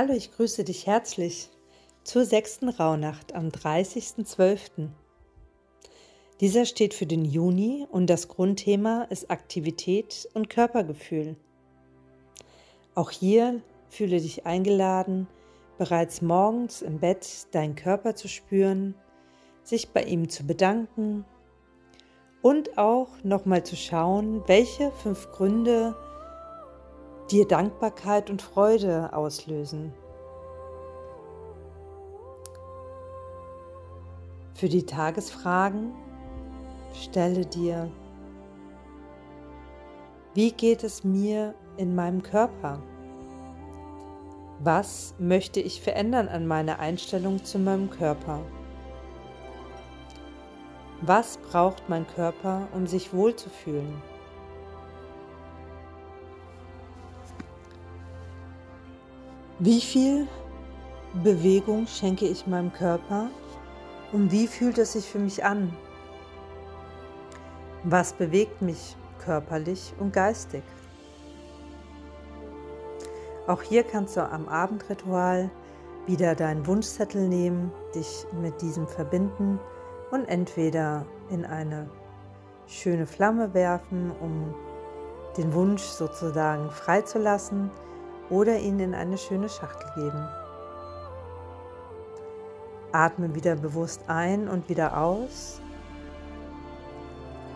Hallo, ich grüße dich herzlich zur sechsten Rauhnacht am 30.12. Dieser steht für den Juni und das Grundthema ist Aktivität und Körpergefühl. Auch hier fühle dich eingeladen, bereits morgens im Bett deinen Körper zu spüren, sich bei ihm zu bedanken und auch nochmal zu schauen, welche fünf Gründe dir Dankbarkeit und Freude auslösen. Für die Tagesfragen stelle dir, wie geht es mir in meinem Körper? Was möchte ich verändern an meiner Einstellung zu meinem Körper? Was braucht mein Körper, um sich wohlzufühlen? Wie viel Bewegung schenke ich meinem Körper und wie fühlt es sich für mich an? Was bewegt mich körperlich und geistig? Auch hier kannst du am Abendritual wieder deinen Wunschzettel nehmen, dich mit diesem verbinden und entweder in eine schöne Flamme werfen, um den Wunsch sozusagen freizulassen oder ihn in eine schöne Schachtel geben. Atme wieder bewusst ein und wieder aus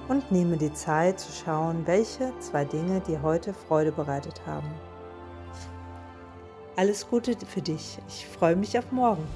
und nehme die Zeit zu schauen, welche zwei Dinge dir heute Freude bereitet haben. Alles Gute für dich. Ich freue mich auf morgen.